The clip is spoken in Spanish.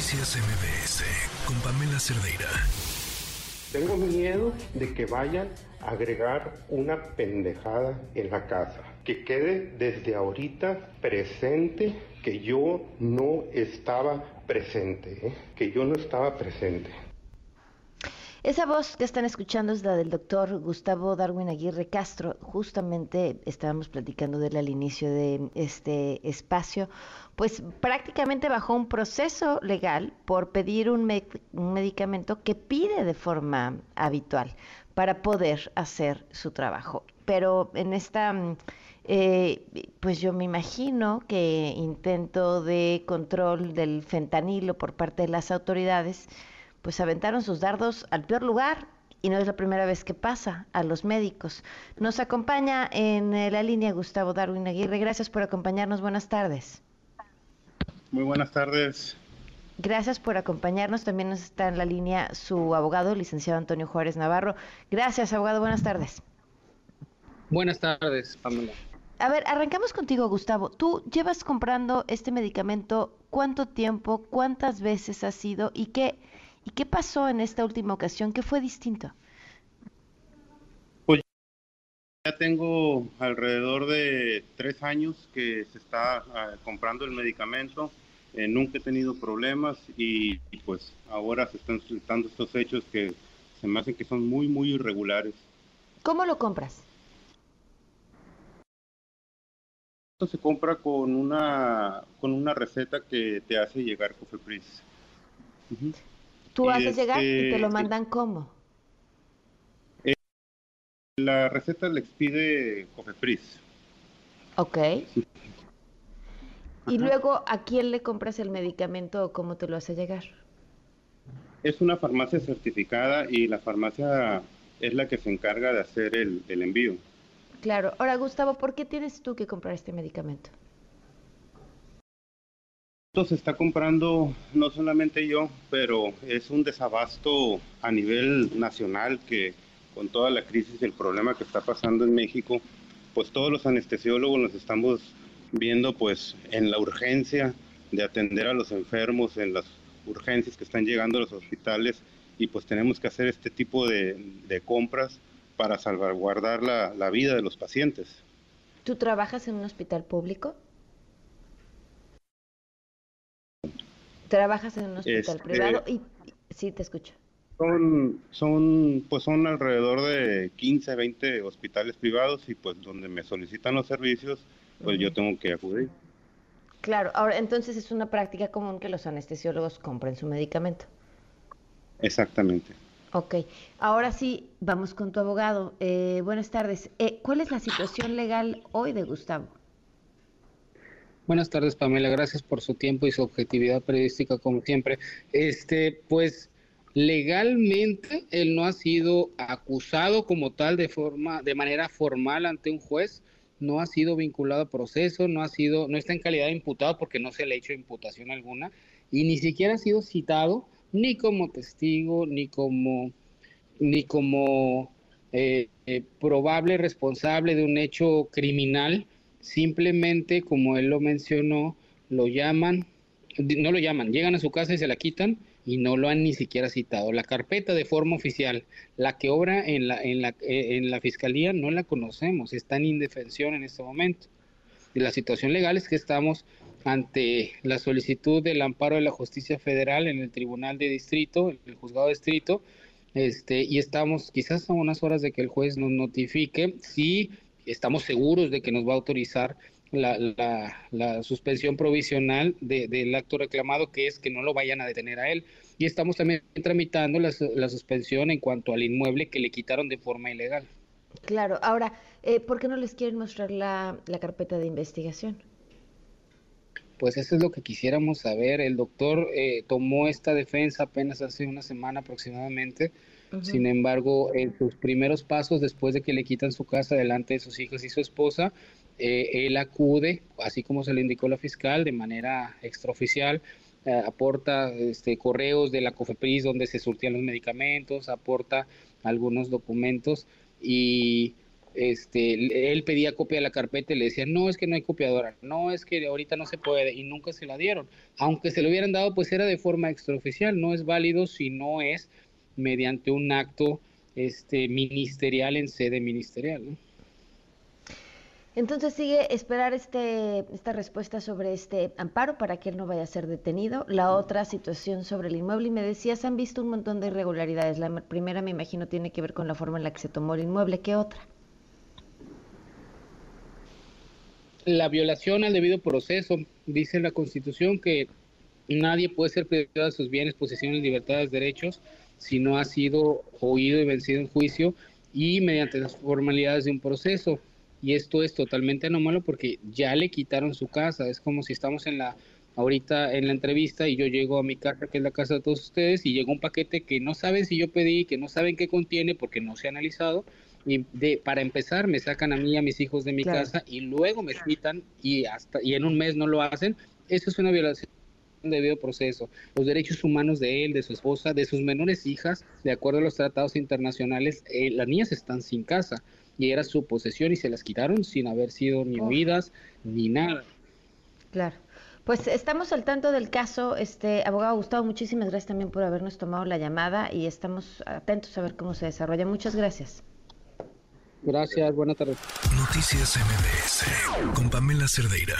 Noticias MBS con Pamela Cerdeira. Tengo miedo de que vayan a agregar una pendejada en la casa. Que quede desde ahorita presente que yo no estaba presente, ¿eh? que yo no estaba presente. Esa voz que están escuchando es la del doctor Gustavo Darwin Aguirre Castro. Justamente estábamos platicando de él al inicio de este espacio. Pues prácticamente bajo un proceso legal por pedir un, medicamento que pide de forma habitual para poder hacer su trabajo. Pero en esta, eh, pues yo me imagino que intento de control del fentanilo por parte de las autoridades, pues aventaron sus dardos al peor lugar y no es la primera vez que pasa a los médicos. Nos acompaña en eh, la línea Gustavo Darwin Aguirre. Gracias por acompañarnos. Buenas tardes. Muy buenas tardes. Gracias por acompañarnos. También nos está en la línea su abogado, licenciado Antonio Juárez Navarro. Gracias, abogado. Buenas tardes. Buenas tardes, Pamela. A ver, arrancamos contigo, Gustavo. Tú llevas comprando este medicamento cuánto tiempo, cuántas veces ha sido y qué ¿Y qué pasó en esta última ocasión? ¿Qué fue distinto? Pues ya tengo alrededor de tres años que se está ah, comprando el medicamento. Eh, nunca he tenido problemas y, pues ahora se están suscitando estos hechos que se me hacen que son muy, muy irregulares. ¿Cómo lo compras? Esto se compra con una, con una receta que te hace llegar Cofepris. Tú haces llegar y te lo mandan cómo? Eh, la receta le expide Cofepris. Ok. Y luego, ¿a quién le compras el medicamento o cómo te lo hace llegar? Es una farmacia certificada y la farmacia es la que se encarga de hacer el, el envío. Claro. Ahora, Gustavo, ¿por qué tienes tú que comprar este medicamento? Se está comprando no solamente yo, pero es un desabasto a nivel nacional que con toda la crisis y el problema que está pasando en México, pues todos los anestesiólogos nos estamos viendo pues en la urgencia de atender a los enfermos, en las urgencias que están llegando a los hospitales y pues tenemos que hacer este tipo de, compras para salvaguardar la vida de los pacientes. ¿Tú trabajas en un hospital público? Trabajas en un hospital este, privado y sí te escucho. Son, son, pues son alrededor de 15, 20 hospitales privados y pues donde me solicitan los servicios, pues yo tengo que acudir. Claro, ahora entonces es una práctica común que los anestesiólogos compren su medicamento. Exactamente. Ok, ahora sí, vamos con tu abogado. Eh, buenas tardes. Eh, ¿Cuál es la situación legal hoy de Gustavo? Buenas tardes, Pamela. Gracias por su tiempo y su objetividad periodística, como siempre. Este, pues, legalmente él no ha sido acusado como tal de forma, de manera formal ante un juez, no ha sido vinculado a proceso, no ha sido, no está en calidad de imputado porque no se le ha hecho imputación alguna, y ni siquiera ha sido citado ni como testigo, ni como, ni como eh, eh, probable responsable de un hecho criminal simplemente, como él lo mencionó, lo llaman, no lo llaman, llegan a su casa y se la quitan y no lo han ni siquiera citado. La carpeta de forma oficial, la que obra en la, en la, en la fiscalía, no la conocemos, está en indefensión en este momento. Y la situación legal es que estamos ante la solicitud del amparo de la justicia federal en el tribunal de distrito, el juzgado de distrito, este, y estamos quizás a unas horas de que el juez nos notifique si estamos seguros de que nos va a autorizar la, la, suspensión provisional del acto reclamado, que es que no lo vayan a detener a él. Y estamos también tramitando la, suspensión en cuanto al inmueble que le quitaron de forma ilegal. Claro, ahora, eh, ¿por qué no les quieren mostrar la, carpeta de investigación? Pues eso es lo que quisiéramos saber. El doctor eh, tomó esta defensa apenas hace una semana aproximadamente sin embargo, en sus primeros pasos, después de que le quitan su casa delante de sus hijos y su esposa, eh, él acude, así como se le indicó la fiscal, de manera extraoficial, eh, aporta este, correos de la COFEPRIS donde se surtían los medicamentos, aporta algunos documentos y este, él pedía copia de la carpeta y le decían, no, es que no hay copiadora, no, es que ahorita no se puede, y nunca se la dieron. Aunque se lo hubieran dado, pues era de forma extraoficial, no es válido si no es mediante un acto este, ministerial en sede ministerial. Entonces sigue esperar este, esta respuesta sobre este amparo para que él no vaya a ser detenido. La otra situación sobre el inmueble, y me decías, han visto un montón de irregularidades. La primera, me imagino, tiene que ver con la forma en la que se tomó el inmueble. ¿Qué otra? La violación al debido proceso. Dice la Constitución que nadie puede ser privado de sus bienes, posesiones, libertades, derechos, si no ha sido oído y vencido en juicio y mediante las formalidades de un proceso y esto es totalmente anómalo porque ya le quitaron su casa. Es como si estamos en la ahorita en la entrevista y yo llego a mi casa, que es la casa de todos ustedes, y llega un paquete que no saben si yo pedí, que no saben qué contiene porque no se ha analizado. Y de, para empezar, me sacan a mí y a mis hijos de mi casa y luego me quitan y hasta y en un mes no lo hacen. Eso es una violación debido proceso. Los derechos humanos de él, de su esposa, de sus menores hijas, de acuerdo a los tratados internacionales, eh, las niñas están sin casa y era su posesión y se las quitaron sin haber sido ni oídas ni nada. Claro. Pues estamos al tanto del caso, este abogado Gustavo, muchísimas gracias también por habernos tomado la llamada y estamos atentos a ver cómo se desarrolla. Muchas gracias. Gracias, buenas tardes. Noticias MBS con Pamela Cerdeira.